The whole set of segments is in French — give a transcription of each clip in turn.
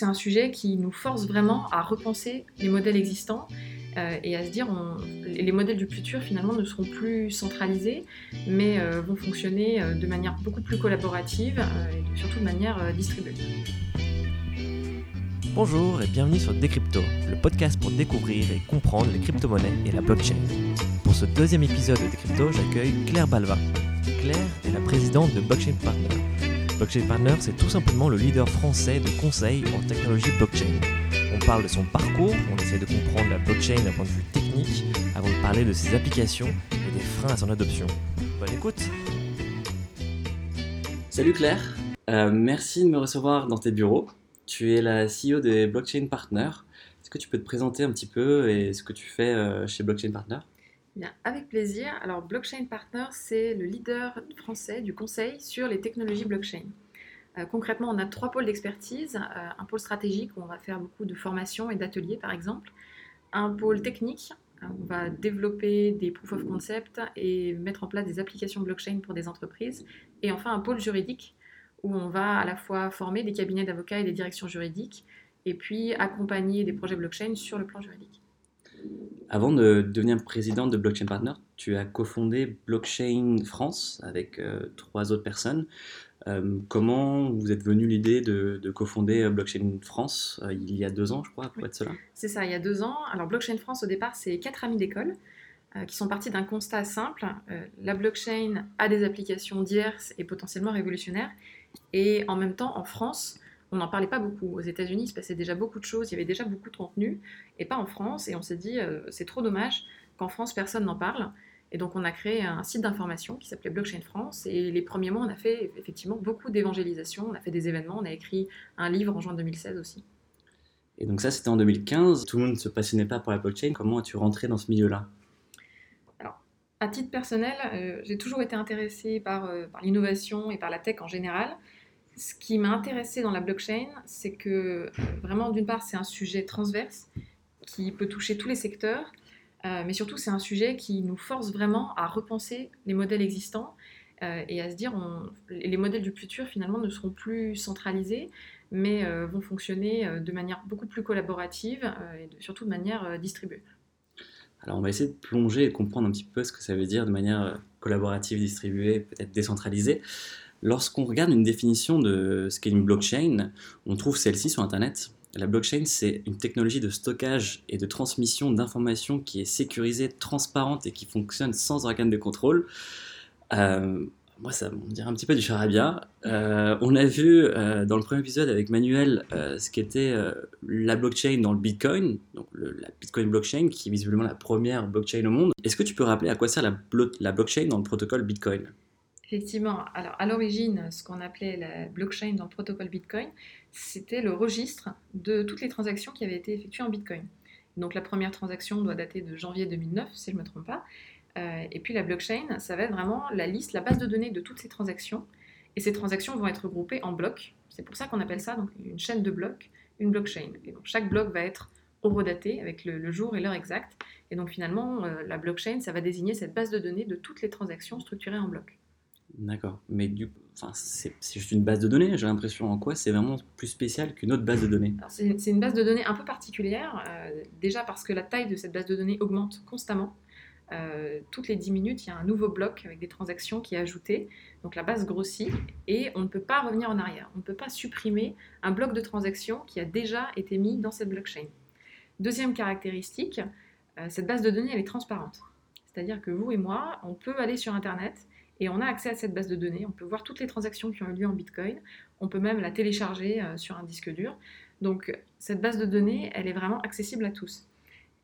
c'est un sujet qui nous force vraiment à repenser les modèles existants euh, et à se dire on, les modèles du futur finalement ne seront plus centralisés mais euh, vont fonctionner euh, de manière beaucoup plus collaborative et surtout de manière distribuée. Bonjour et bienvenue sur Decrypto, le podcast pour découvrir et comprendre les crypto-monnaies et la blockchain. Pour ce deuxième épisode de Decrypto, j'accueille Claire Balva. Claire est la présidente de Blockchain Partner. Blockchain Partner, c'est tout simplement le leader français de conseil en technologie blockchain. On parle de son parcours, on essaie de comprendre la blockchain d'un point de vue technique avant de parler de ses applications et des freins à son adoption. Bonne écoute Salut Claire, euh, merci de me recevoir dans tes bureaux. Tu es la CEO des Blockchain Partner. Est-ce que tu peux te présenter un petit peu et ce que tu fais euh, chez Blockchain Partner? Bien, avec plaisir. Alors, Blockchain Partner, c'est le leader français du conseil sur les technologies blockchain. Euh, concrètement, on a trois pôles d'expertise. Euh, un pôle stratégique où on va faire beaucoup de formations et d'ateliers, par exemple. Un pôle technique, où on va développer des proof of concept et mettre en place des applications blockchain pour des entreprises. Et enfin, un pôle juridique, où on va à la fois former des cabinets d'avocats et des directions juridiques, et puis accompagner des projets blockchain sur le plan juridique. Avant de devenir présidente de Blockchain Partner, tu as cofondé Blockchain France avec euh, trois autres personnes. Euh, comment vous êtes venu l'idée de, cofonder euh, Blockchain France il y a deux ans, je crois, pour être cela? C'est ça, il y a deux ans. Alors Blockchain France, au départ, c'est quatre amis d'école qui sont partis d'un constat simple. la blockchain a des applications diverses et potentiellement révolutionnaires. Et en même temps, en France, on n'en parlait pas beaucoup. Aux États-Unis, il se passait déjà beaucoup de choses, il y avait déjà beaucoup de contenu, et pas en France. Et on s'est dit, euh, c'est trop dommage qu'en France, personne n'en parle. Et donc, on a créé un site d'information qui s'appelait Blockchain France. Et les premiers mois, on a fait effectivement beaucoup d'évangélisation, on a fait des événements, on a écrit un livre en juin 2016 aussi. Et donc, ça, c'était en 2015. Tout le monde ne se passionnait pas pour la blockchain. Comment as-tu rentré dans ce milieu-là? Alors, à titre personnel, euh, j'ai toujours été intéressée par, euh, par l'innovation et par la tech en général ce qui m'a intéressé dans la blockchain, c'est que euh, vraiment, d'une part, c'est un sujet transverse qui peut toucher tous les secteurs, euh, mais surtout, c'est un sujet qui nous force vraiment à repenser les modèles existants euh, et à se dire, on, les modèles du futur, finalement, ne seront plus centralisés, mais vont fonctionner de manière beaucoup plus collaborative et surtout de manière distribuée. Alors, on va essayer de plonger et comprendre un petit peu ce que ça veut dire de manière collaborative, distribuée, peut-être décentralisée. Lorsqu'on regarde une définition de ce qu'est une blockchain, on trouve celle-ci sur Internet. La blockchain, c'est une technologie de stockage et de transmission d'informations qui est sécurisée, transparente et qui fonctionne sans organe de contrôle. Euh, moi, ça me dirait un petit peu du charabia. Euh, on a vu euh, dans le premier épisode avec Manuel ce qu'était la blockchain dans le Bitcoin, donc la Bitcoin blockchain, qui est visiblement la première blockchain au monde. Est-ce que tu peux rappeler à quoi sert la blockchain dans le protocole Bitcoin? Effectivement. Alors, à l'origine, ce qu'on appelait la blockchain dans le protocole Bitcoin, c'était le registre de toutes les transactions qui avaient été effectuées en Bitcoin. Donc, la première transaction doit dater de janvier 2009, si je ne me trompe pas. Euh, et puis, la blockchain, ça va être vraiment la liste, la base de données de toutes ces transactions. Et ces transactions vont être regroupées en blocs. C'est pour ça qu'on appelle ça une chaîne de blocs, une blockchain. Et chaque bloc va être horodaté avec le, jour et l'heure exacte. Et donc, finalement, euh, la blockchain, ça va désigner cette base de données de toutes les transactions structurées en blocs. D'accord. Mais du, enfin, c'est juste une base de données, j'ai l'impression. En quoi c'est vraiment plus spécial qu'une autre base de données C'est une base de données un peu particulière, euh, déjà parce que la taille de cette base de données augmente constamment. Euh, toutes les 10 minutes, il y a un nouveau bloc avec des transactions qui est ajouté. Donc la base grossit et on ne peut pas revenir en arrière. On ne peut pas supprimer un bloc de transactions qui a déjà été mis dans cette blockchain. Deuxième caractéristique, euh, cette base de données, elle est transparente. C'est-à-dire que vous et moi, on peut aller sur Internet et on a accès à cette base de données. On peut voir toutes les transactions qui ont eu lieu en Bitcoin. On peut même la télécharger euh, sur un disque dur. Donc cette base de données, elle est vraiment accessible à tous.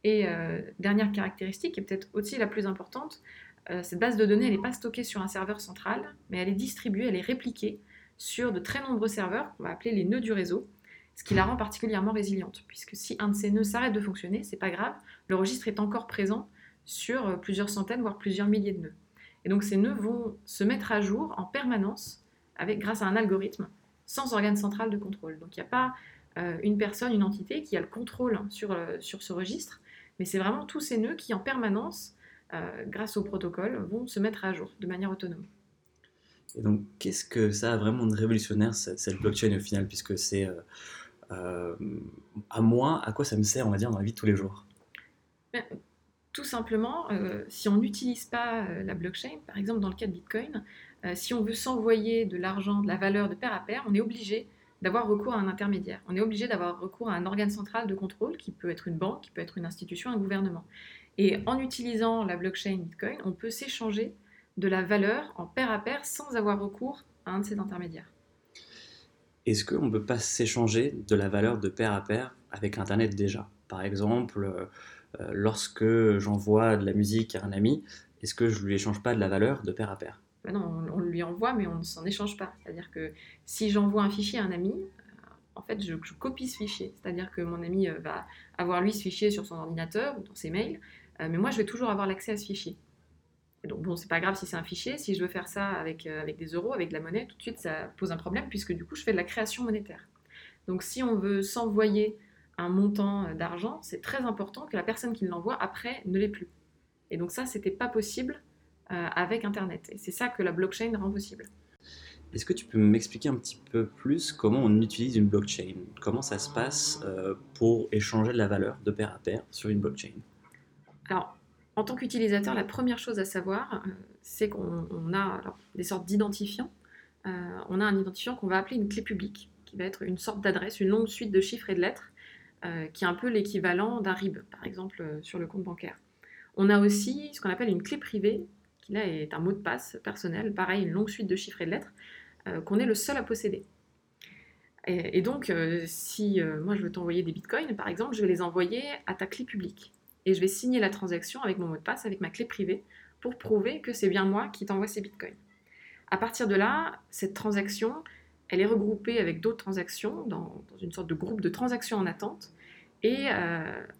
Et euh, dernière caractéristique, et peut-être aussi la plus importante, euh, cette base de données, elle n'est pas stockée sur un serveur central, mais elle est distribuée, elle est répliquée sur de très nombreux serveurs qu'on va appeler les nœuds du réseau, ce qui la rend particulièrement résiliente, puisque si un de ces nœuds s'arrête de fonctionner, c'est pas grave, le registre est encore présent sur plusieurs centaines, voire plusieurs milliers de nœuds. Et donc ces nœuds vont se mettre à jour en permanence avec, grâce à un algorithme sans organe central de contrôle. Donc il n'y a pas euh, une personne, une entité qui a le contrôle sur, euh, sur ce registre, mais c'est vraiment tous ces nœuds qui en permanence, euh, grâce au protocole, vont se mettre à jour de manière autonome. Et donc qu'est-ce que ça a vraiment de révolutionnaire, cette blockchain au final, puisque c'est à moi, à quoi ça me sert, on va dire, dans la vie de tous les jours? Tout simplement, si on n'utilise pas la blockchain, par exemple dans le cas de Bitcoin, si on veut s'envoyer de l'argent, de la valeur de pair à pair, on est obligé d'avoir recours à un intermédiaire. On est obligé d'avoir recours à un organe central de contrôle qui peut être une banque, qui peut être une institution, un gouvernement. Et en utilisant la blockchain Bitcoin, on peut s'échanger de la valeur en pair à pair sans avoir recours à un de ces intermédiaires. Est-ce qu'on ne peut pas s'échanger de la valeur de pair à pair avec Internet déjà? Par exemple, euh, lorsque j'envoie de la musique à un ami, est-ce que je lui échange pas de la valeur de pair à pair? Ben non, on, lui envoie, mais on ne s'en échange pas. C'est-à-dire que si j'envoie un fichier à un ami, euh, en fait, je, copie ce fichier. C'est-à-dire que mon ami euh, va avoir lui ce fichier sur son ordinateur ou dans ses mails, euh, mais moi, je vais toujours avoir l'accès à ce fichier. donc, bon, c'est pas grave si c'est un fichier. Si je veux faire ça avec, avec des euros, avec de la monnaie, tout de suite, ça pose un problème puisque du coup, je fais de la création monétaire. Donc, si on veut s'envoyer un montant d'argent, c'est très important que la personne qui l'envoie après ne l'ait plus. Et donc, ça, c'était pas possible euh, avec Internet. Et c'est ça que la blockchain rend possible. Est-ce que tu peux m'expliquer un petit peu plus comment on utilise une blockchain? Comment ça se passe euh, pour échanger de la valeur de pair à pair sur une blockchain? Alors, en tant qu'utilisateur, la première chose à savoir, euh, c'est qu'on a des sortes d'identifiants. on a un identifiant qu'on va appeler une clé publique, qui va être une sorte d'adresse, une longue suite de chiffres et de lettres, qui est un peu l'équivalent d'un RIB, par exemple, sur le compte bancaire. On a aussi ce qu'on appelle une clé privée, qui là est un mot de passe personnel, pareil, une longue suite de chiffres et de lettres, euh, qu'on est le seul à posséder. Et, donc, euh, si euh, moi je veux t'envoyer des bitcoins, par exemple, je vais les envoyer à ta clé publique. Et je vais signer la transaction avec mon mot de passe, avec ma clé privée, pour prouver que c'est bien moi qui t'envoie ces bitcoins. À partir de là, cette transaction, elle est regroupée avec d'autres transactions dans, une sorte de groupe de transactions en attente, et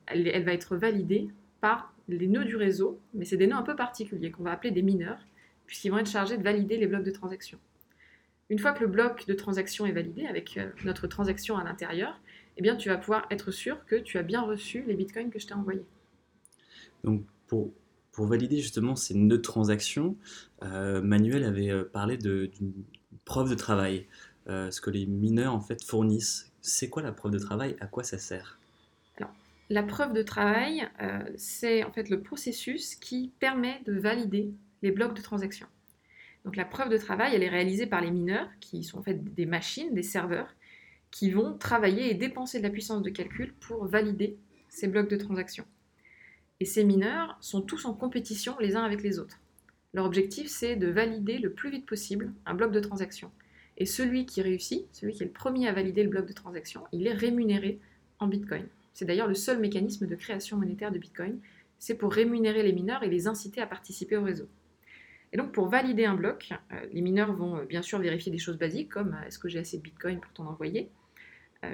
elle, elle va être validée par les nœuds du réseau, mais c'est des nœuds un peu particuliers qu'on va appeler des mineurs, puisqu'ils vont être chargés de valider les blocs de transaction. Une fois que le bloc de transaction est validé avec euh, notre transaction à l'intérieur, eh bien, tu vas pouvoir être sûr que tu as bien reçu les bitcoins que je t'ai envoyés. Donc, pour, valider justement ces nœuds de transaction, euh, Manuel avait euh, parlé d'une preuve de travail, ce que les mineurs en fait fournissent. C'est quoi la preuve de travail? À quoi ça sert? La preuve de travail, euh, c'est en fait le processus qui permet de valider les blocs de transaction. Donc la preuve de travail, elle est réalisée par les mineurs, qui sont en fait des machines, des serveurs, qui vont travailler et dépenser de la puissance de calcul pour valider ces blocs de transaction. Et ces mineurs sont tous en compétition les uns avec les autres. Leur objectif, c'est de valider le plus vite possible un bloc de transaction. Et celui qui réussit, celui qui est le premier à valider le bloc de transaction, il est rémunéré en Bitcoin. C'est d'ailleurs le seul mécanisme de création monétaire de Bitcoin. C'est pour rémunérer les mineurs et les inciter à participer au réseau. Et donc pour valider un bloc, euh, les mineurs vont euh, bien sûr vérifier des choses basiques comme euh, est-ce que j'ai assez de Bitcoin pour t'en envoyer,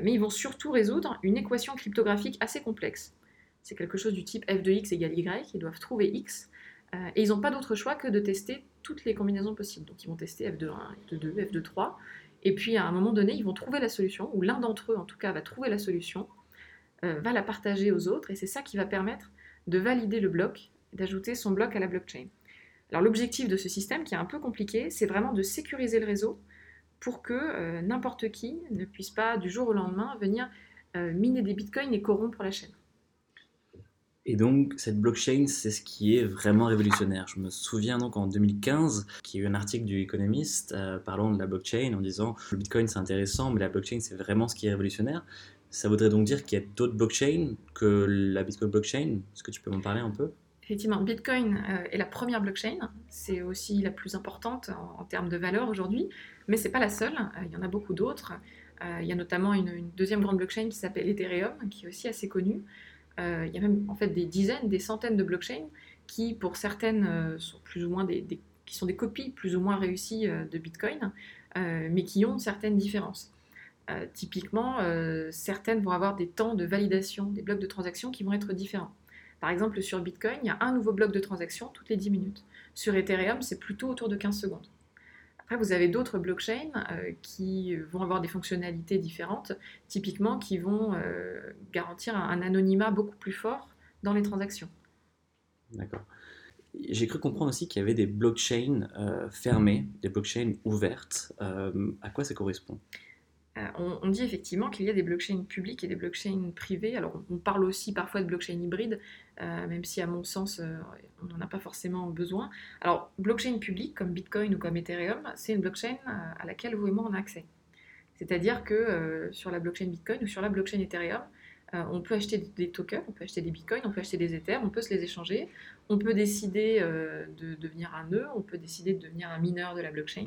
mais ils vont surtout résoudre une équation cryptographique assez complexe. C'est quelque chose du type f de x égale y, ils doivent trouver x, et ils n'ont pas d'autre choix que de tester toutes les combinaisons possibles. Donc ils vont tester f de 1, f de 2, f de 3, et puis à un moment donné, ils vont trouver la solution, ou l'un d'entre eux en tout cas va trouver la solution, euh, va la partager aux autres et c'est ça qui va permettre de valider le bloc d'ajouter son bloc à la blockchain. Alors l'objectif de ce système, qui est un peu compliqué, c'est vraiment de sécuriser le réseau pour que euh, n'importe qui ne puisse pas du jour au lendemain venir euh, miner des bitcoins et corrompre la chaîne. Et donc, cette blockchain, c'est ce qui est vraiment révolutionnaire. Je me souviens donc en 2015 qu'il y a eu un article du Economist parlant de la blockchain en disant le bitcoin c'est intéressant, mais la blockchain c'est vraiment ce qui est révolutionnaire. Ça voudrait donc dire qu'il y a d'autres blockchains que la Bitcoin blockchain? Est-ce que tu peux m'en parler un peu? Effectivement, Bitcoin euh, est la première blockchain. C'est aussi la plus importante en, termes de valeur aujourd'hui, mais c'est pas la seule. Euh, il y en a beaucoup d'autres. Euh, il y a notamment une, deuxième grande blockchain qui s'appelle Ethereum, qui est aussi assez connue. Il y a même en fait des dizaines, des centaines de blockchains qui, pour certaines, sont plus ou moins des, qui sont des copies plus ou moins réussies de Bitcoin, mais qui ont certaines différences. Euh, typiquement, euh, certaines vont avoir des temps de validation des blocs de transaction qui vont être différents. Par exemple, sur Bitcoin, il y a un nouveau bloc de transaction toutes les 10 minutes. Sur Ethereum, c'est plutôt autour de 15 secondes. Vous avez d'autres blockchains euh, qui vont avoir des fonctionnalités différentes, typiquement qui vont garantir un, anonymat beaucoup plus fort dans les transactions. D'accord. J'ai cru comprendre aussi qu'il y avait des blockchains fermées, des blockchains ouvertes. à quoi ça correspond? On, dit effectivement qu'il y a des blockchains publiques et des blockchains privées. Alors, on parle aussi parfois de blockchain hybride, même si à mon sens, on n'en a pas forcément besoin. Alors, blockchain publique comme Bitcoin ou comme Ethereum, c'est une blockchain à laquelle vous et moi on a accès. C'est-à-dire que sur la blockchain Bitcoin ou sur la blockchain Ethereum, euh, on peut acheter des tokens, on peut acheter des bitcoins, on peut acheter des ethers, on peut se les échanger. On peut décider euh, de devenir un nœud, on peut décider de devenir un mineur de la blockchain.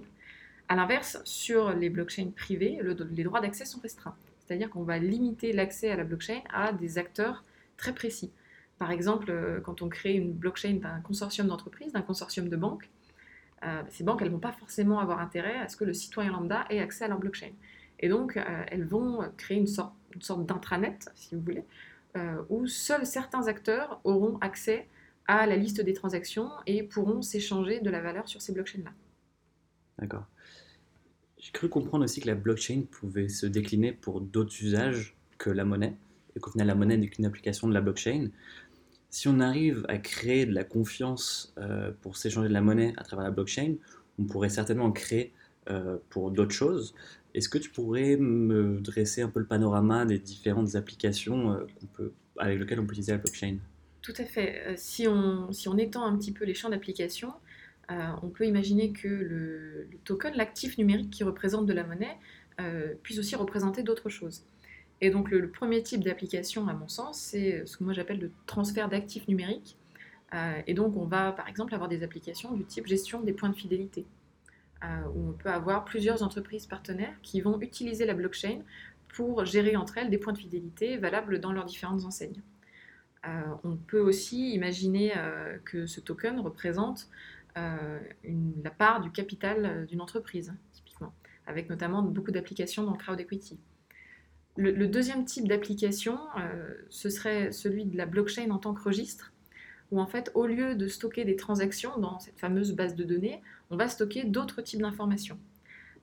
A l'inverse, sur les blockchains privées, les droits d'accès sont restreints. C'est-à-dire qu'on va limiter l'accès à la blockchain à des acteurs très précis. Par exemple, euh, quand on crée une blockchain d'un consortium d'entreprises, d'un consortium de banques, ces banques, elles ne vont pas forcément avoir intérêt à ce que le citoyen lambda ait accès à leur blockchain. Et donc, elles vont créer une sorte d'intranet, si vous voulez, euh, où seuls certains acteurs auront accès à la liste des transactions et pourront s'échanger de la valeur sur ces blockchains-là. D'accord. J'ai cru comprendre aussi que la blockchain pouvait se décliner pour d'autres usages que la monnaie, et qu'au final la monnaie n'est qu'une application de la blockchain. Si on arrive à créer de la confiance euh, pour s'échanger de la monnaie à travers la blockchain, on pourrait certainement créer euh, pour d'autres choses. Est-ce que tu pourrais me dresser un peu le panorama des différentes applications euh, peut, avec lesquelles on peut utiliser la blockchain? Tout à fait. Euh, si on étend un petit peu les champs d'application, on peut imaginer que le, token, l'actif numérique qui représente de la monnaie, puisse aussi représenter d'autres choses. Et donc le, premier type d'application, à mon sens, c'est ce que moi j'appelle le transfert d'actifs numériques. et donc on va par exemple avoir des applications du type gestion des points de fidélité. Euh, où on peut avoir plusieurs entreprises partenaires qui vont utiliser la blockchain pour gérer entre elles des points de fidélité valables dans leurs différentes enseignes. Euh, on peut aussi imaginer euh, que ce token représente la part du capital d'une entreprise, typiquement, avec notamment beaucoup d'applications dans le crowd equity. Le, deuxième type d'application, ce serait celui de la blockchain en tant que registre, où en fait, au lieu de stocker des transactions dans cette fameuse base de données, on va stocker d'autres types d'informations.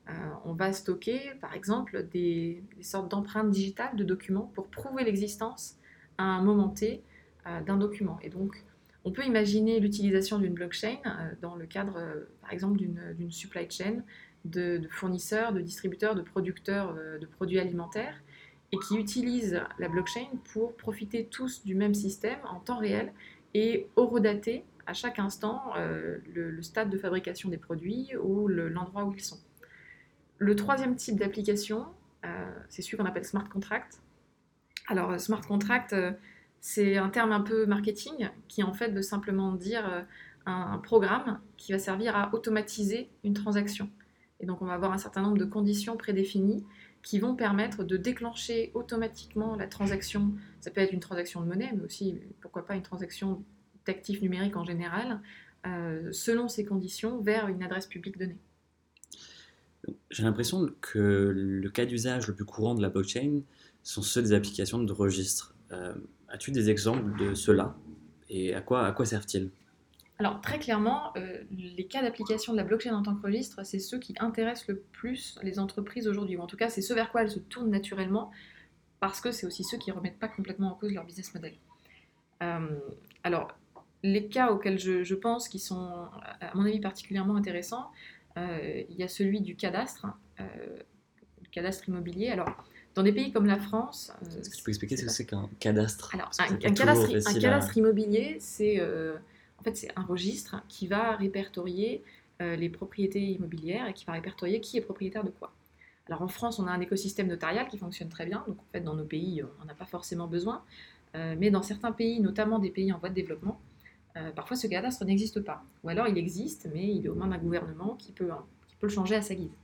Euh, on va stocker, par exemple, des, sortes d'empreintes digitales de documents pour prouver l'existence à un moment T euh, d'un document. Et donc, on peut imaginer l'utilisation d'une blockchain euh, dans le cadre, par exemple, d'une supply chain de, fournisseurs, de distributeurs, de producteurs de produits alimentaires et qui utilisent la blockchain pour profiter tous du même système en temps réel et horodater à chaque instant euh, le, stade de fabrication des produits ou l'endroit où ils sont. Le troisième type d'application, euh, c'est celui qu'on appelle smart contract. Alors, euh, smart contract, c'est un terme un peu marketing qui en fait veut simplement dire un, programme qui va servir à automatiser une transaction. Et donc, on va avoir un certain nombre de conditions prédéfinies qui vont permettre de déclencher automatiquement la transaction. Ça peut être une transaction de monnaie, mais aussi, pourquoi pas, une transaction d'actifs numériques en général, euh, selon ces conditions, vers une adresse publique donnée. J'ai l'impression que le cas d'usage le plus courant de la blockchain sont ceux des applications de registre. Euh, as-tu des exemples de cela et à quoi, servent-ils? Alors très clairement, euh, les cas d'application de la blockchain en tant que registre, c'est ceux qui intéressent le plus les entreprises aujourd'hui, ou en tout cas c'est ceux vers quoi elles se tournent naturellement, parce que c'est aussi ceux qui ne remettent pas complètement en cause leur business model. alors les cas auxquels je, pense qui sont, à mon avis, particulièrement intéressants, euh, il y a celui du cadastre, euh, cadastre immobilier. Alors, dans des pays comme la France. Euh, Est-ce que tu peux expliquer ce que c'est qu'un cadastre Alors, un, cadastre, immobilier, c'est en fait, un registre qui va répertorier les propriétés immobilières et qui va répertorier qui est propriétaire de quoi. Alors en France, on a un écosystème notarial qui fonctionne très bien, donc en fait dans nos pays, on n'en a pas forcément besoin. mais dans certains pays, notamment des pays en voie de développement, euh, parfois ce cadastre n'existe pas. Ou alors il existe, mais il est aux mains d'un gouvernement qui peut, hein, qui peut le changer à sa guise.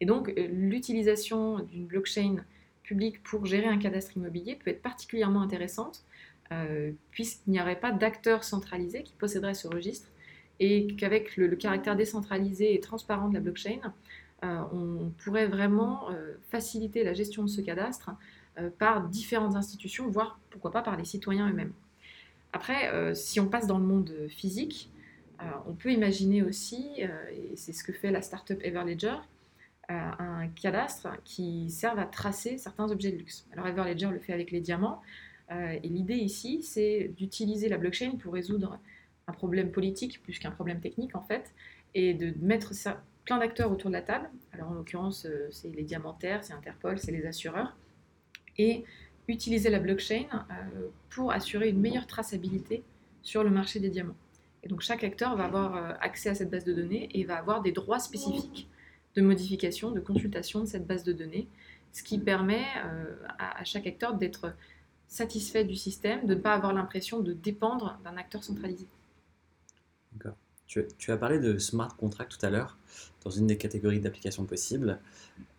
Et donc euh, l'utilisation d'une blockchain publique pour gérer un cadastre immobilier peut être particulièrement intéressante, euh, puisqu'il n'y aurait pas d'acteur centralisé qui posséderait ce registre, et qu'avec le, caractère décentralisé et transparent de la blockchain, on pourrait vraiment faciliter la gestion de ce cadastre par différentes institutions, voire pourquoi pas par les citoyens eux-mêmes. Après, euh, si on passe dans le monde physique, euh, on peut imaginer aussi, euh, et c'est ce que fait la startup Everledger, un cadastre qui serve à tracer certains objets de luxe. Alors Everledger le fait avec les diamants, et l'idée ici, c'est d'utiliser la blockchain pour résoudre un problème politique plus qu'un problème technique en fait, et de mettre ça plein d'acteurs autour de la table. Alors en l'occurrence, euh, c'est les diamantaires, c'est Interpol, c'est les assureurs. Et utiliser la blockchain euh, pour assurer une meilleure traçabilité sur le marché des diamants. Et donc chaque acteur va avoir euh, accès à cette base de données et va avoir des droits spécifiques de modification, de consultation de cette base de données, ce qui permet à, à chaque acteur d'être satisfait du système, de ne pas avoir l'impression de dépendre d'un acteur centralisé. D'accord. Tu, tu, as parlé de smart contract tout à l'heure, dans une des catégories d'applications possibles.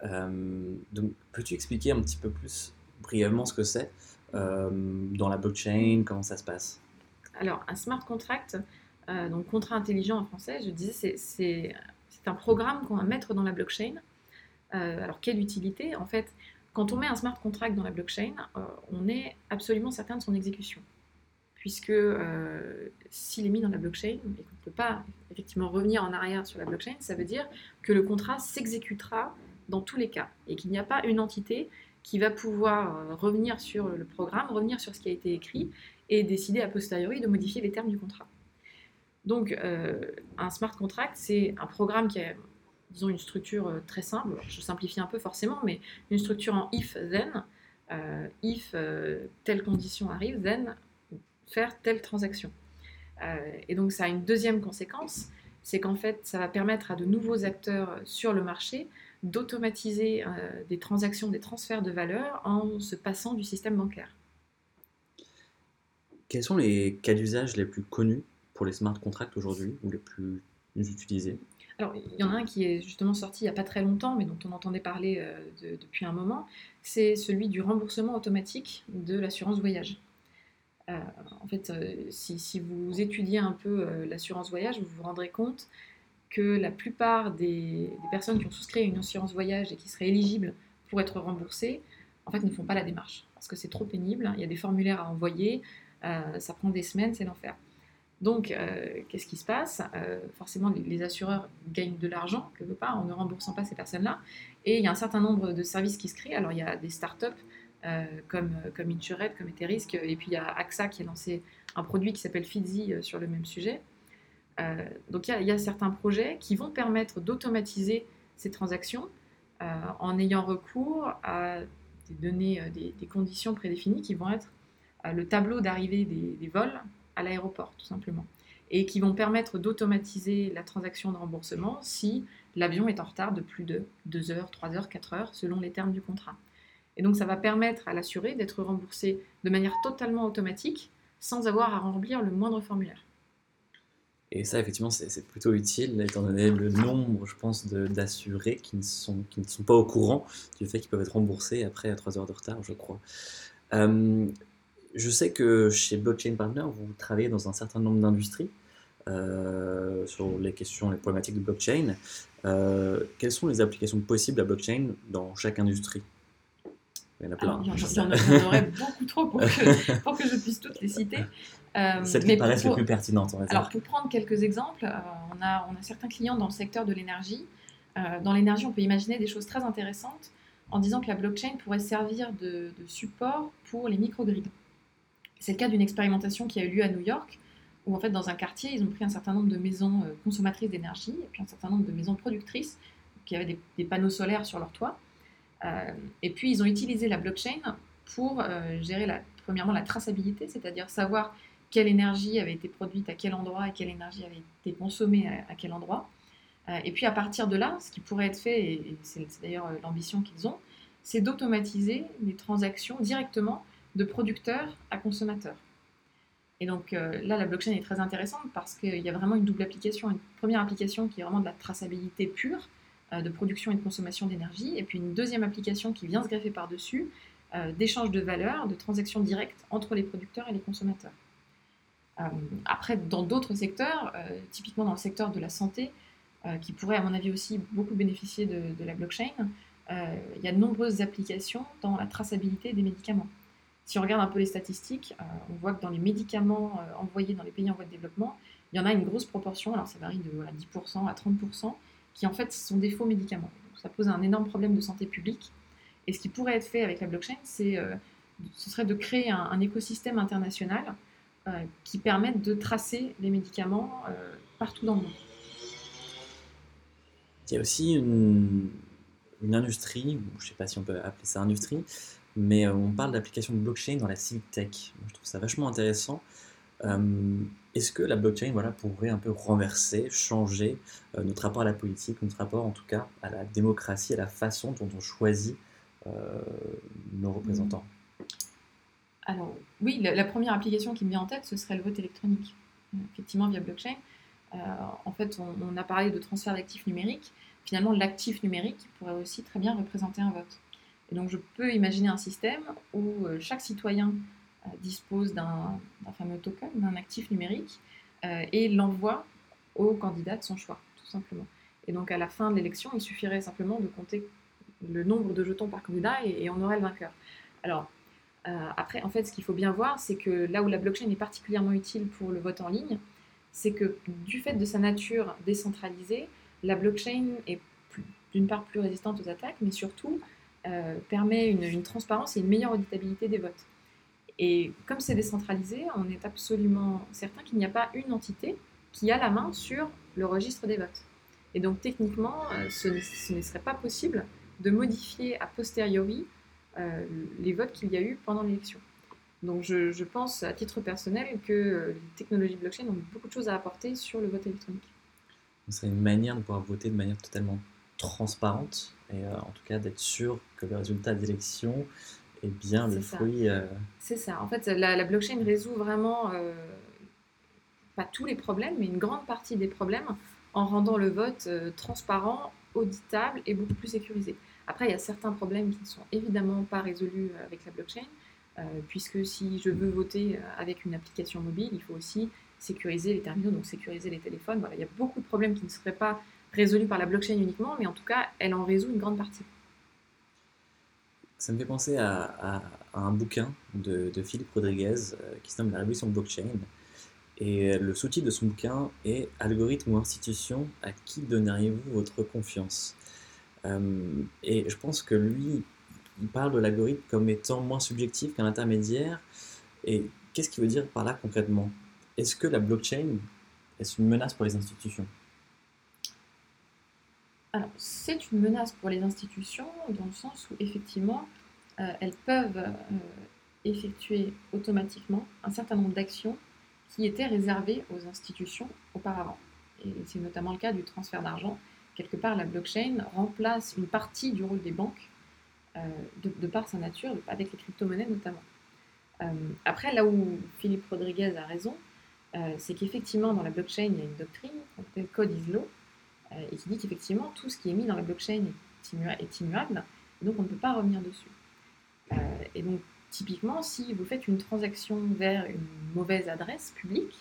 Euh, donc, peux-tu expliquer un petit peu plus brièvement ce que c'est euh, dans la blockchain, comment ça se passe? Alors, un smart contract, euh, donc contrat intelligent en français, je disais, c'est un programme qu'on va mettre dans la blockchain. alors, quelle utilité? En fait, quand on met un smart contract dans la blockchain, on est absolument certain de son exécution puisque euh, s'il est mis dans la blockchain et qu'on ne peut pas effectivement revenir en arrière sur la blockchain, ça veut dire que le contrat s'exécutera dans tous les cas et qu'il n'y a pas une entité qui va pouvoir euh, revenir sur le programme, revenir sur ce qui a été écrit et décider a posteriori de modifier les termes du contrat. Donc euh, un smart contract, c'est un programme qui a, disons, une structure très simple, je simplifie un peu forcément, mais une structure en if-then. if telle condition arrive, then faire telle transaction. Euh, et donc ça a une deuxième conséquence, c'est qu'en fait ça va permettre à de nouveaux acteurs sur le marché d'automatiser euh, des transactions, des transferts de valeur en se passant du système bancaire. Quels sont les cas d'usage les plus connus pour les smart contracts aujourd'hui ou les plus utilisés alors, il y en a un qui est justement sorti il n'y a pas très longtemps, mais dont on entendait parler euh, depuis un moment, c'est celui du remboursement automatique de l'assurance voyage. Euh, en fait, euh, si, vous étudiez un peu l'assurance voyage, vous vous rendrez compte que la plupart des, personnes qui ont souscrit à une assurance voyage et qui seraient éligibles pour être remboursées, en fait, ne font pas la démarche parce que c'est trop pénible. Il y a des formulaires à envoyer, ça prend des semaines, c'est l'enfer. Donc, qu'est-ce qui se passe? Forcément, les, assureurs gagnent de l'argent, quelque part, en ne remboursant pas ces personnes-là. Et il y a un certain nombre de services qui se créent. Alors, il y a des startups euh, comme, comme comme Eterisk. Et puis il y a AXA qui a lancé un produit qui s'appelle euh, sur le même sujet. Euh, donc il y, a, certains projets qui vont permettre d'automatiser ces transactions en ayant recours à des données, des, conditions prédéfinies qui vont être le tableau d'arrivée des, vols à l'aéroport, tout simplement. Et qui vont permettre d'automatiser la transaction de remboursement si l'avion est en retard de plus de 2 heures, 3 heures, 4 heures, selon les termes du contrat. Et donc ça va permettre à l'assuré d'être remboursé de manière totalement automatique sans avoir à remplir le moindre formulaire. Et ça, effectivement, c'est plutôt utile, étant donné le nombre, je pense, d'assurés qui, ne sont, pas au courant du fait qu'ils peuvent être remboursés après 3 heures de retard, je crois. Euh, je sais que chez Blockchain Partner, vous travaillez dans un certain nombre d'industries euh, sur les questions, les problématiques de blockchain. Euh, quelles sont les applications possibles à blockchain dans chaque industrie? Il y en a plein. il, y en, aurait beaucoup trop pour que, je puisse toutes les citer. Euh, Celles qui paraissent les plus pertinentes, va Alors, pour prendre quelques exemples, euh, on, a, on a certains clients dans le secteur de l'énergie. Dans l'énergie, on peut imaginer des choses très intéressantes en disant que la blockchain pourrait servir de, support pour les microgrids. C'est le cas d'une expérimentation qui a eu lieu à New York, où en fait, dans un quartier, ils ont pris un certain nombre de maisons consommatrices d'énergie et puis un certain nombre de maisons productrices qui avaient des panneaux solaires sur leur toit. Euh, et puis, ils ont utilisé la blockchain pour euh, gérer premièrement la traçabilité, c'est-à-dire savoir quelle énergie avait été produite à quel endroit et quelle énergie avait été consommée à, quel endroit. Euh, et puis à partir de là, ce qui pourrait être fait, et c'est d'ailleurs l'ambition qu'ils ont, c'est d'automatiser les transactions directement de producteurs à consommateurs. Et donc là, la blockchain est très intéressante parce qu'il y a vraiment une double application. Une première application qui est vraiment de la traçabilité pure, euh, de production et de consommation d'énergie, et puis une deuxième application qui vient se greffer par-dessus, euh, d'échange de valeur, de transactions directes entre les producteurs et les consommateurs. Euh, après, dans d'autres secteurs, typiquement dans le secteur de la santé, qui pourrait à mon avis aussi beaucoup bénéficier de la blockchain, il y a de nombreuses applications dans la traçabilité des médicaments. Si on regarde un peu les statistiques, on voit que dans les médicaments envoyés dans les pays en voie de développement, il y en a une grosse proportion, alors ça varie de 10% à 30%, qui en fait sont des faux médicaments. ça pose un énorme problème de santé publique. Et ce qui pourrait être fait avec la blockchain, c'est, euh, ce serait de créer un, écosystème international euh, qui permette de tracer les médicaments euh, partout dans le monde. Il y a aussi une industrie, je ne sais pas si on peut appeler ça industrie, mais on parle d'application de blockchain dans la civic tech. Je trouve ça vachement intéressant. Est-ce que la blockchain voilà, pourrait un peu renverser, changer notre rapport à la politique, notre rapport en tout cas à la démocratie, à la façon dont on choisit nos représentants? Alors oui, la, première application qui me vient en tête, ce serait le vote électronique, effectivement via blockchain. Euh, en fait, on, a parlé de transfert d'actifs numériques. Finalement, l'actif numérique pourrait aussi très bien représenter un vote. Et donc, je peux imaginer un système où euh, chaque citoyen euh, dispose d'un fameux token, d'un actif numérique, et l'envoie au candidat de son choix, tout simplement. Et donc, à la fin de l'élection, il suffirait simplement de compter le nombre de jetons par candidat et, on aurait le vainqueur. Alors, euh, après, en fait, ce qu'il faut bien voir, c'est que là où la blockchain est particulièrement utile pour le vote en ligne, c'est que du fait de sa nature décentralisée, la blockchain est d'une part plus résistante aux attaques, mais surtout euh, permet une, transparence et une meilleure auditabilité des votes. Et comme c'est décentralisé, on est absolument certain qu'il n'y a pas une entité qui a la main sur le registre des votes. Et donc techniquement, euh, ce ne serait pas possible de modifier a posteriori euh, les votes qu'il y a eu pendant l'élection. Donc je, pense à titre personnel que les technologies blockchain ont beaucoup de choses à apporter sur le vote électronique. Ce serait une manière de pouvoir voter de manière totalement transparente et euh, en tout cas d'être sûr que le résultat d'élection est bien le fruit. C'est ça. En fait, la, blockchain résout vraiment pas tous les problèmes, mais une grande partie des problèmes en rendant le vote transparent, auditable et beaucoup plus sécurisé. Après, il y a certains problèmes qui ne sont évidemment pas résolus euh, avec la blockchain, euh, puisque si je veux voter euh, avec une application mobile, il faut aussi sécuriser les terminaux, donc sécuriser les téléphones. Voilà, il y a beaucoup de problèmes qui ne seraient pas résolus par la blockchain uniquement, mais en tout cas, elle en résout une grande partie. Ça me fait penser à, un bouquin de, Philippe Rodriguez qui se nomme La révolution blockchain. Et le sous-titre de son bouquin est Algorithme ou institution, à qui donneriez-vous votre confiance? Euh, et je pense que lui, il parle de l'algorithme comme étant moins subjectif qu'un intermédiaire. Et qu'est-ce qu'il veut dire par là concrètement? Est-ce que la blockchain est une menace pour les institutions? Alors, c'est une menace pour les institutions dans le sens où effectivement, euh, elles peuvent euh, effectuer automatiquement un certain nombre d'actions qui étaient réservées aux institutions auparavant. Et c'est notamment le cas du transfert d'argent quelque part, la blockchain remplace une partie du rôle des banques, euh, de, par sa nature, avec les crypto-monnaies notamment. Après, là où Philippe Rodriguez a raison, c'est qu'effectivement, dans la blockchain, il y a une doctrine appelle Code is Law, et qui dit qu'effectivement, tout ce qui est mis dans la blockchain est, immuable, donc on ne peut pas revenir dessus. et donc, typiquement, si vous faites une transaction vers une mauvaise adresse publique,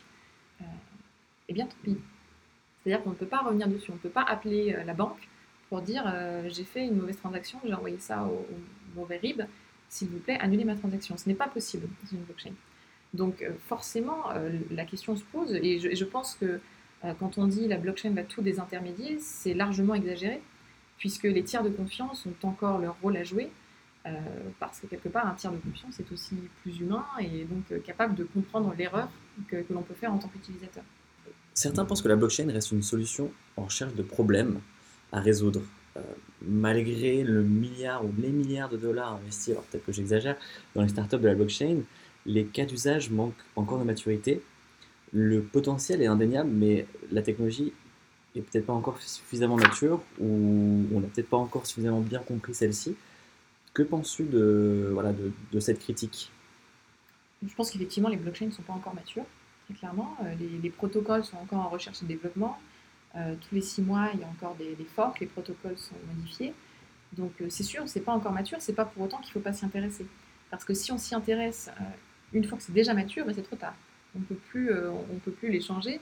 eh bien, tant pis, c'est-à-dire qu'on ne peut pas revenir dessus. On ne peut pas appeler euh, la banque pour dire euh, j'ai fait une mauvaise transaction, j'ai envoyé ça au, mauvais RIB, s'il vous plaît, annulez ma transaction. Ce n'est pas possible dans une blockchain. Donc euh, forcément, la question se pose, et je, pense que quand on dit la blockchain va tout désintermédier, c'est largement exagéré, puisque les tiers de confiance ont encore leur rôle à jouer, parce que quelque part, un tiers de confiance est aussi plus humain et donc capable de comprendre l'erreur que l'on peut faire en tant qu'utilisateur. Certains pensent que la blockchain reste une solution en recherche de problèmes à résoudre. Euh, malgré le milliard ou les milliards de dollars investis, alors peut-être que j'exagère, dans les startups de la blockchain, les cas d'usage manquent encore de maturité. Le potentiel est indéniable, mais la technologie est peut-être pas encore suffisamment mature ou on n'a peut-être pas encore suffisamment bien compris celle-ci. Que penses-tu de, voilà, de, cette critique? Je pense qu'effectivement, les blockchains ne sont pas encore matures très clairement. Euh, les, protocoles sont encore en recherche et développement. Euh, tous les six mois, il y a encore des, forks, les protocoles sont modifiés. Donc euh, c'est sûr, c'est pas encore mature, c'est pas pour autant qu'il ne faut pas s'y intéresser. Parce que si on s'y intéresse une fois que c'est déjà mature, ben, c'est trop tard. On ne peut plus, on peut plus les changer.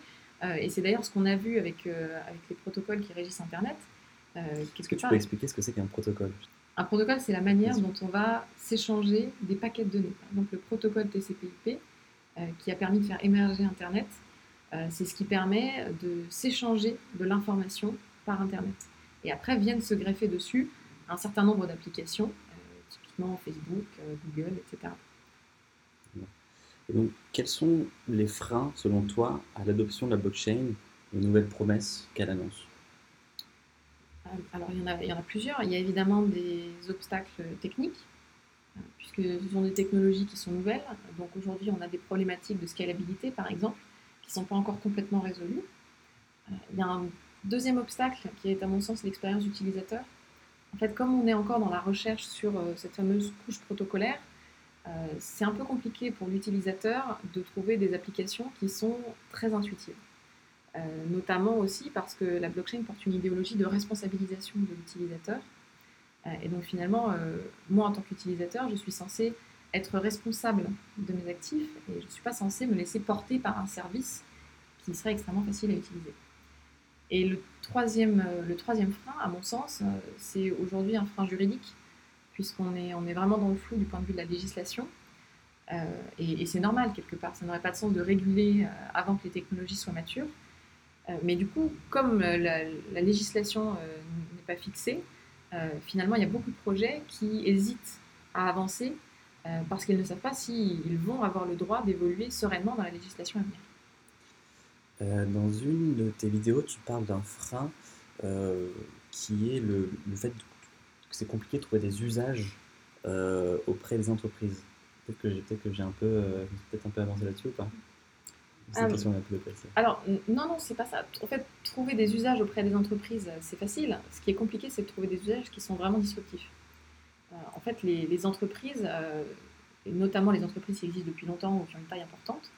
et c'est d'ailleurs ce qu'on a vu avec, avec les protocoles qui régissent Internet. Qu'est-ce que tu peux expliquer ce que c'est qu'un protocole? Un protocole, c'est la manière dont on va s'échanger des paquets de données. Donc le protocole TCP/IP, euh, qui a permis de faire émerger Internet. Euh, c'est ce qui permet de s'échanger de l'information par Internet. Et après viennent se greffer dessus un certain nombre d'applications, euh, typiquement Facebook, Google, etc. Quels sont les freins, selon toi, à l'adoption de la blockchain, les nouvelles promesses qu'elle annonce? Alors il y, en a, plusieurs. Il y a évidemment des obstacles techniques, puisque ce sont des technologies qui sont nouvelles. Donc aujourd'hui, on a des problématiques de scalabilité, par exemple, qui ne sont pas encore complètement résolues. Il y a un deuxième obstacle qui est, à mon sens, l'expérience utilisateur. En fait, comme on est encore dans la recherche sur cette fameuse couche protocolaire, c'est un peu compliqué pour l'utilisateur de trouver des applications qui sont très intuitives. Euh, notamment aussi parce que la blockchain porte une idéologie de responsabilisation de l'utilisateur. Euh, et donc finalement, euh, moi en tant qu'utilisateur, je suis censé être responsable de mes actifs et je ne suis pas censé me laisser porter par un service qui serait extrêmement facile à utiliser. Et le troisième, le troisième frein, à mon sens, c'est aujourd'hui un frein juridique, puisqu'on est, est vraiment dans le flou du point de vue de la législation. et, et c'est normal quelque part, ça n'aurait pas de sens de réguler avant que les technologies soient matures. Euh, mais du coup, comme euh, la, législation euh, n'est pas fixée, finalement, il y a beaucoup de projets qui hésitent à avancer parce qu'ils ne savent pas s'ils vont avoir le droit d'évoluer sereinement dans la législation à venir. dans une de tes vidéos, tu parles d'un frein qui est le, fait que c'est compliqué de trouver des usages auprès des entreprises. Peut-être que j'ai un peu, peut-être un peu avancé là-dessus ou pas? Ah alors, non, non, c'est pas ça. En fait, trouver des usages auprès des entreprises, c'est facile. Ce qui est compliqué, c'est de trouver des usages qui sont vraiment disruptifs. Euh, en fait, les, entreprises, euh, et notamment les entreprises qui existent depuis longtemps ou qui ont une taille importante,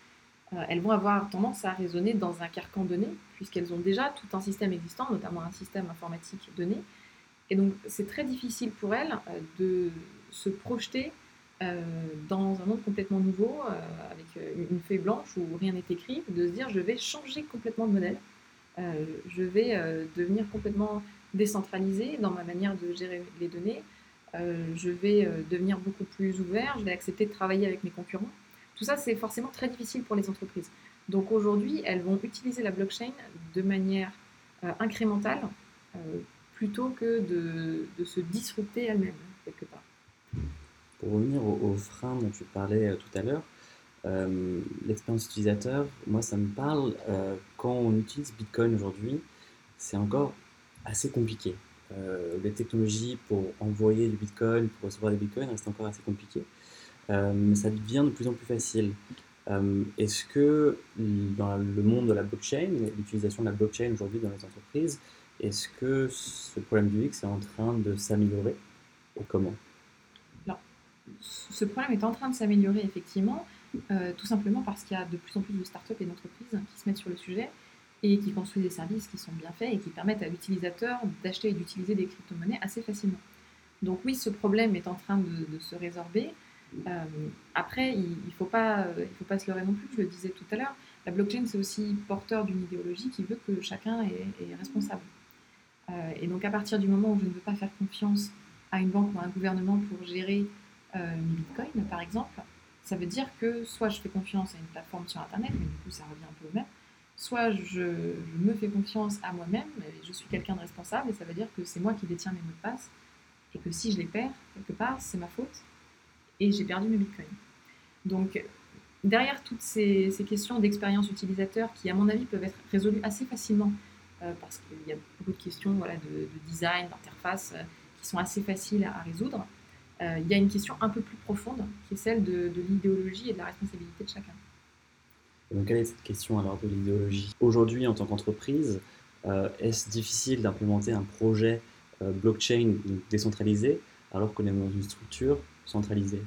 euh, elles vont avoir tendance à raisonner dans un carcan donné, puisqu'elles ont déjà tout un système existant, notamment un système informatique donné. Et donc, c'est très difficile pour elles de se projeter euh, dans un monde complètement nouveau, euh, avec euh, une feuille blanche où rien n'est écrit, de se dire je vais changer complètement de modèle, je vais devenir complètement décentralisé dans ma manière de gérer les données, je vais devenir beaucoup plus ouvert, je vais accepter de travailler avec mes concurrents. Tout ça, c'est forcément très difficile pour les entreprises. Donc aujourd'hui, elles vont utiliser la blockchain de manière incrémentale plutôt que de, de se disrupter elles-mêmes, quelque part. Pour revenir au, frein dont tu parlais euh, tout à l'heure, euh, l'expérience utilisateur, moi ça me parle, euh, quand on utilise Bitcoin aujourd'hui, c'est encore assez compliqué. les technologies pour envoyer du Bitcoin, pour recevoir des Bitcoins restent encore assez compliquées, mais ça devient de plus en plus facile. Est-ce que dans le monde de la blockchain, l'utilisation de la blockchain aujourd'hui dans les entreprises, est-ce que ce problème du X est en train de s'améliorer et comment? Ce problème est en train de s'améliorer effectivement, euh, tout simplement parce qu'il y a de plus en plus de startups et d'entreprises qui se mettent sur le sujet et qui construisent des services qui sont bien faits et qui permettent à l'utilisateur d'acheter et d'utiliser des crypto-monnaies assez facilement. Donc oui, ce problème est en train de, se résorber. Euh, après, il ne faut, pas, faut pas se leurrer non plus, je le disais tout à l'heure, la blockchain c'est aussi porteur d'une idéologie qui veut que chacun est, responsable. Euh, et donc à partir du moment où je ne veux pas faire confiance à une banque ou à un gouvernement pour gérer euh, mes bitcoins, par exemple, ça veut dire que soit je fais confiance à une plateforme sur Internet, mais du coup ça revient un peu au même, soit je, me fais confiance à moi-même, je suis quelqu'un de responsable, et ça veut dire que c'est moi qui détiens mes mots de passe, et que si je les perds, quelque part, c'est ma faute, et j'ai perdu mes bitcoins. Donc, derrière toutes ces, questions d'expérience utilisateur, qui à mon avis peuvent être résolues assez facilement, parce qu'il y a beaucoup de questions voilà, de, design, d'interface, euh, qui sont assez faciles à résoudre, euh, il y a une question un peu plus profonde, qui est celle de, l'idéologie et de la responsabilité de chacun. donc, quelle est cette question alors de l'idéologie? Aujourd'hui, en tant qu'entreprise, euh, est-ce difficile d'implémenter un projet euh, blockchain décentralisé alors qu'on est dans une structure centralisée?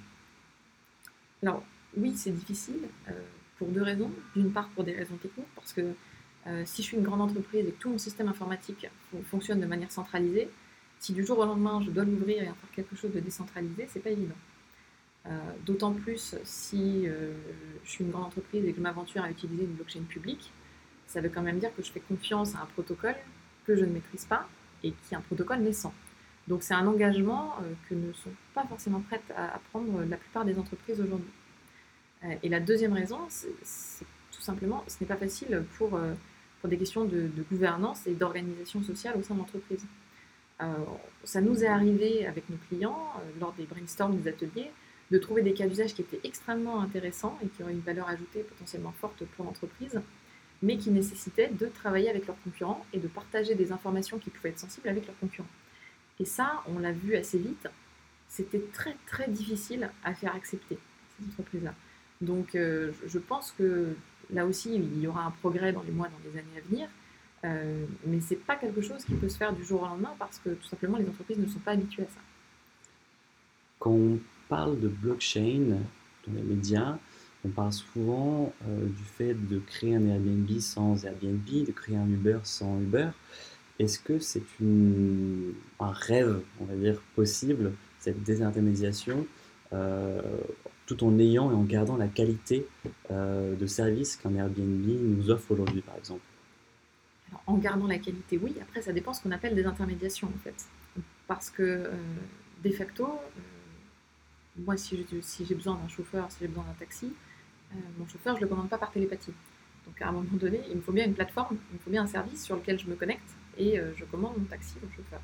Alors, oui, c'est difficile pour deux raisons. D'une part, pour des raisons techniques, parce que si je suis une grande entreprise et que tout mon système informatique fonctionne de manière centralisée, si du jour au lendemain je dois l'ouvrir et en faire quelque chose de décentralisé, c'est pas évident. Euh, d'autant plus si euh, je suis une grande entreprise et que je m'aventure à utiliser une blockchain publique, ça veut quand même dire que je fais confiance à un protocole que je ne maîtrise pas et qui est un protocole naissant. Donc c'est un engagement euh, que ne sont pas forcément prêtes à, prendre la plupart des entreprises aujourd'hui. et la deuxième raison, c'est tout simplement, ce n'est pas facile pour, pour des questions de, gouvernance et d'organisation sociale au sein de l'entreprise. Euh, ça nous est arrivé avec nos clients, euh, lors des brainstorms, des ateliers, de trouver des cas d'usage qui étaient extrêmement intéressants et qui auraient une valeur ajoutée potentiellement forte pour l'entreprise, mais qui nécessitaient de travailler avec leurs concurrents et de partager des informations qui pouvaient être sensibles avec leurs concurrents. Et ça, on l'a vu assez vite, c'était très très difficile à faire accepter, ces entreprises-là. Donc euh, je pense que là aussi, il y aura un progrès dans les mois, dans les années à venir, euh, mais ce n'est pas quelque chose qui peut se faire du jour au lendemain parce que tout simplement les entreprises ne sont pas habituées à ça. Quand on parle de blockchain dans les médias, on parle souvent euh, du fait de créer un Airbnb sans Airbnb, de créer un Uber sans Uber. Est-ce que c'est un rêve, on va dire, possible, cette désintermédiation, tout en ayant et en gardant la qualité euh, de service qu'un Airbnb nous offre aujourd'hui, par exemple En gardant la qualité, oui. Après, ça dépend ce qu'on appelle des intermédiations, en fait. Parce que, de facto, moi, si j'ai besoin d'un chauffeur, si j'ai besoin d'un taxi, euh, mon chauffeur, je ne le commande pas par télépathie. Donc à un moment donné, il me faut bien une plateforme, il me faut bien un service sur lequel je me connecte et euh, je commande mon taxi au chauffeur.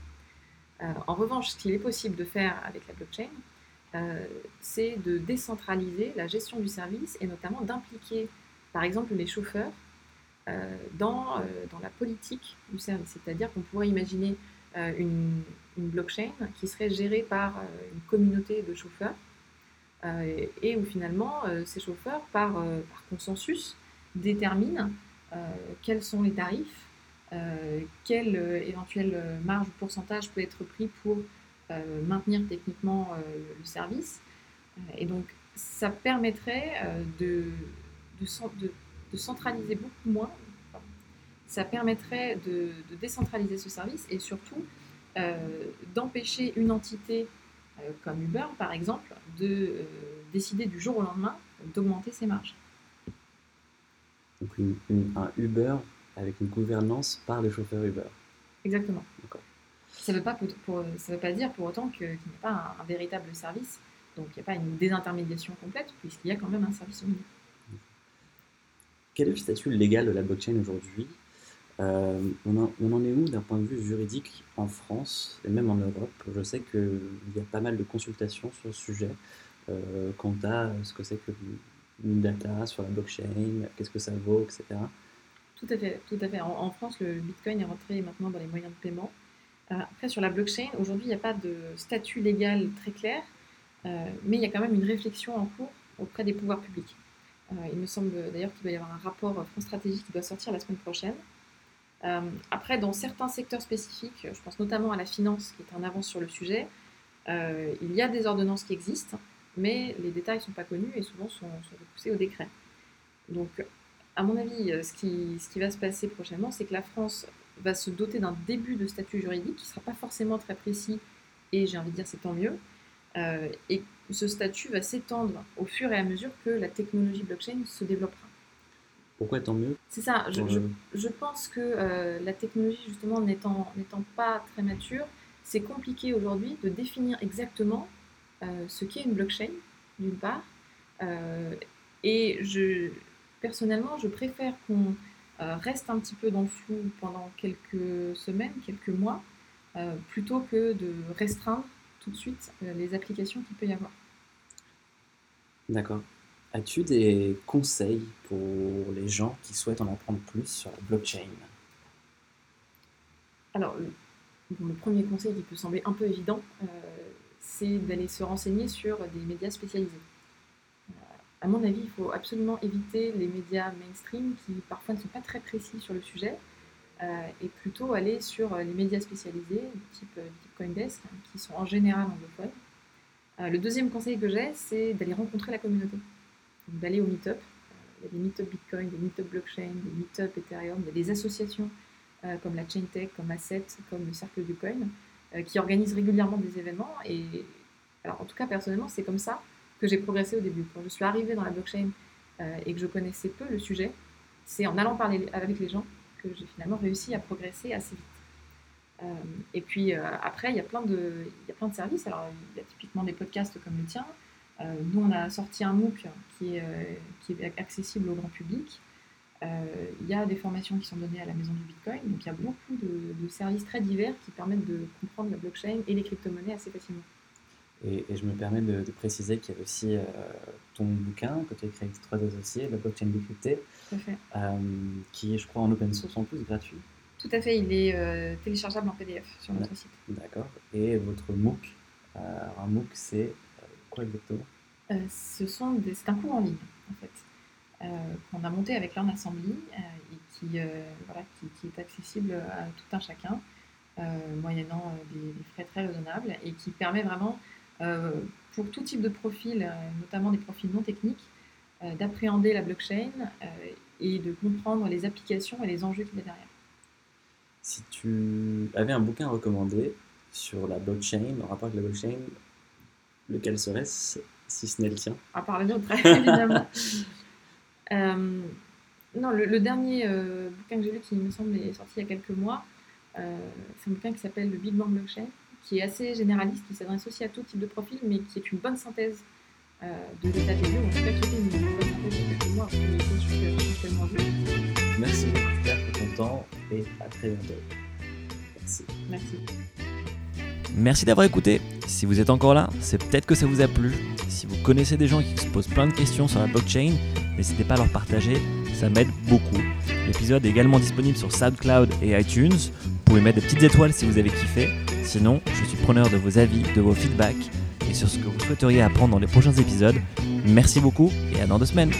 Euh, en revanche, ce qu'il est possible de faire avec la blockchain, c'est de décentraliser la gestion du service et notamment d'impliquer, par exemple, les chauffeurs dans, dans la politique du service. C'est-à-dire qu'on pourrait imaginer une, blockchain qui serait gérée par une communauté de chauffeurs euh, et où finalement euh, ces chauffeurs, par, euh, par consensus, déterminent quels sont les tarifs, quelle éventuelle marge ou pourcentage peut être pris pour maintenir techniquement le service. et donc ça permettrait de, de, de, centraliser beaucoup moins, ça permettrait de, décentraliser ce service et surtout d'empêcher une entité euh, comme Uber par exemple, de euh, décider du jour au lendemain d'augmenter ses marges. Donc un Uber avec une gouvernance par les chauffeurs Uber. Exactement. Ça ne veut, pas veut pas dire pour autant qu'il n'y a pas un, véritable service, donc il n'y a pas une désintermédiation complète, puisqu'il y a quand même un service minimum. Quel est le statut légal de la blockchain aujourd'hui? Euh, on, en, est où d'un point de vue juridique en France et même en Europe? Je sais qu'il y a pas mal de consultations sur le sujet euh, quant à ce que c'est que une data sur la blockchain, qu'est-ce que ça vaut, etc. Tout à fait, tout à fait. En, France, le Bitcoin est rentré maintenant dans les moyens de paiement. Euh, après, sur la blockchain, aujourd'hui, il n'y a pas de statut légal très clair, mais il y a quand même une réflexion en cours auprès des pouvoirs publics. il me semble d'ailleurs qu'il va y avoir un rapport France Stratégie qui doit sortir la semaine prochaine, euh, après, dans certains secteurs spécifiques, je pense notamment à la finance qui est en avance sur le sujet, euh, il y a des ordonnances qui existent, mais les détails ne sont pas connus et souvent sont, repoussés au décret. Donc, à mon avis, euh, ce qui va se passer prochainement, c'est que la France va se doter d'un début de statut juridique qui ne sera pas forcément très précis, et j'ai envie de dire c'est tant mieux. et ce statut va s'étendre au fur et à mesure que la technologie blockchain se développera. Pourquoi tant mieux? C'est ça, je, je, pense que euh, la technologie, justement, n'étant pas très mature, c'est compliqué aujourd'hui de définir exactement euh, ce qu'est une blockchain, d'une part. Euh, et je, personnellement, je préfère qu'on reste un petit peu dans le flou pendant quelques semaines, quelques mois, plutôt que de restreindre tout de suite les applications qu'il peut y avoir. D'accord. As-tu des conseils pour les gens qui souhaitent en apprendre plus sur la blockchain? Alors, le, premier conseil qui peut sembler un peu évident, euh, c'est d'aller se renseigner sur des médias spécialisés. Euh, à mon avis, il faut absolument éviter les médias mainstream qui parfois ne sont pas très précis sur le sujet euh, et plutôt aller sur les médias spécialisés, type, type Coindesk, hein, qui sont en général anglophones. le deuxième conseil que j'ai, c'est d'aller rencontrer la communauté d'aller au meet-up. Il y a des meet-up Bitcoin, des meet-up blockchain, des meet-up Ethereum, il y a des associations euh, comme la Chaintech, comme Asset, comme le Cercle du Coin, euh, qui organisent régulièrement des événements. En tout cas, personnellement, c'est comme ça que j'ai progressé au début. Quand je suis arrivée dans la blockchain euh, et que je connaissais peu le sujet, c'est en allant parler avec les gens que j'ai finalement réussi à progresser assez vite. et puis après, il y, a plein de, il y a plein de services. Alors, il y a typiquement des podcasts comme le tien, euh, nous, on a sorti un MOOC qui est, euh, qui est accessible au grand public. Euh, il y a des formations qui sont données à la Maison du Bitcoin, donc il y a beaucoup de, services très divers qui permettent de comprendre la blockchain et les crypto-monnaies assez facilement. Et, je me permets de, préciser qu'il y a aussi ton bouquin que tu as écrit avec trois associés, la blockchain décryptée, qui est, je crois, en open source en plus, gratuit. Tout à fait, il est téléchargeable en PDF sur notre site. D'accord. Et votre MOOC, un MOOC, c'est quoi exactement? Ce sont C'est un cours en ligne, en fait. Euh, qu'on a monté avec Learn Assembly euh, et qui, euh, voilà, qui, est accessible à tout un chacun, moyennant des, frais très raisonnables et qui permet vraiment, pour tout type de profil, notamment des profils non techniques, d'appréhender la blockchain et de comprendre les applications et les enjeux qu'il y a derrière. Si tu avais un bouquin recommandé sur la blockchain, en rapport avec la blockchain, lequel serait-ce, si ce n'est le tien À part les autres, évidemment. Euh, non, le, dernier euh, bouquin que j'ai lu qui me semble est sorti il y a quelques mois, euh, c'est un bouquin qui s'appelle Le Big Bang Blockchain, qui est assez généraliste, qui s'adresse aussi à tout type de profil, mais qui est une bonne synthèse de l'état des lieux, en tout cas qui était une bonne synthèse de quelques mois, Merci beaucoup Claire pour ton temps et à très bientôt. Merci. Merci. Merci d'avoir écouté. Si vous êtes encore là, c'est peut-être que ça vous a plu. Si vous connaissez des gens qui se posent plein de questions sur la blockchain, n'hésitez pas à leur partager, ça m'aide beaucoup. L'épisode est également disponible sur SoundCloud et iTunes. Vous pouvez mettre des petites étoiles si vous avez kiffé. Sinon, je suis preneur de vos avis, de vos feedbacks et sur ce que vous souhaiteriez apprendre dans les prochains épisodes. Merci beaucoup et à dans deux semaines.